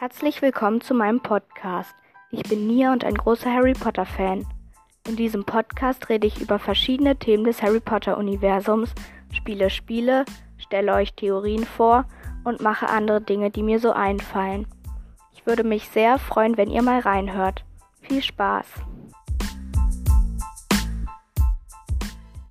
Herzlich willkommen zu meinem Podcast. Ich bin Nia und ein großer Harry Potter Fan. In diesem Podcast rede ich über verschiedene Themen des Harry Potter Universums, spiele Spiele, stelle euch Theorien vor und mache andere Dinge, die mir so einfallen. Ich würde mich sehr freuen, wenn ihr mal reinhört. Viel Spaß!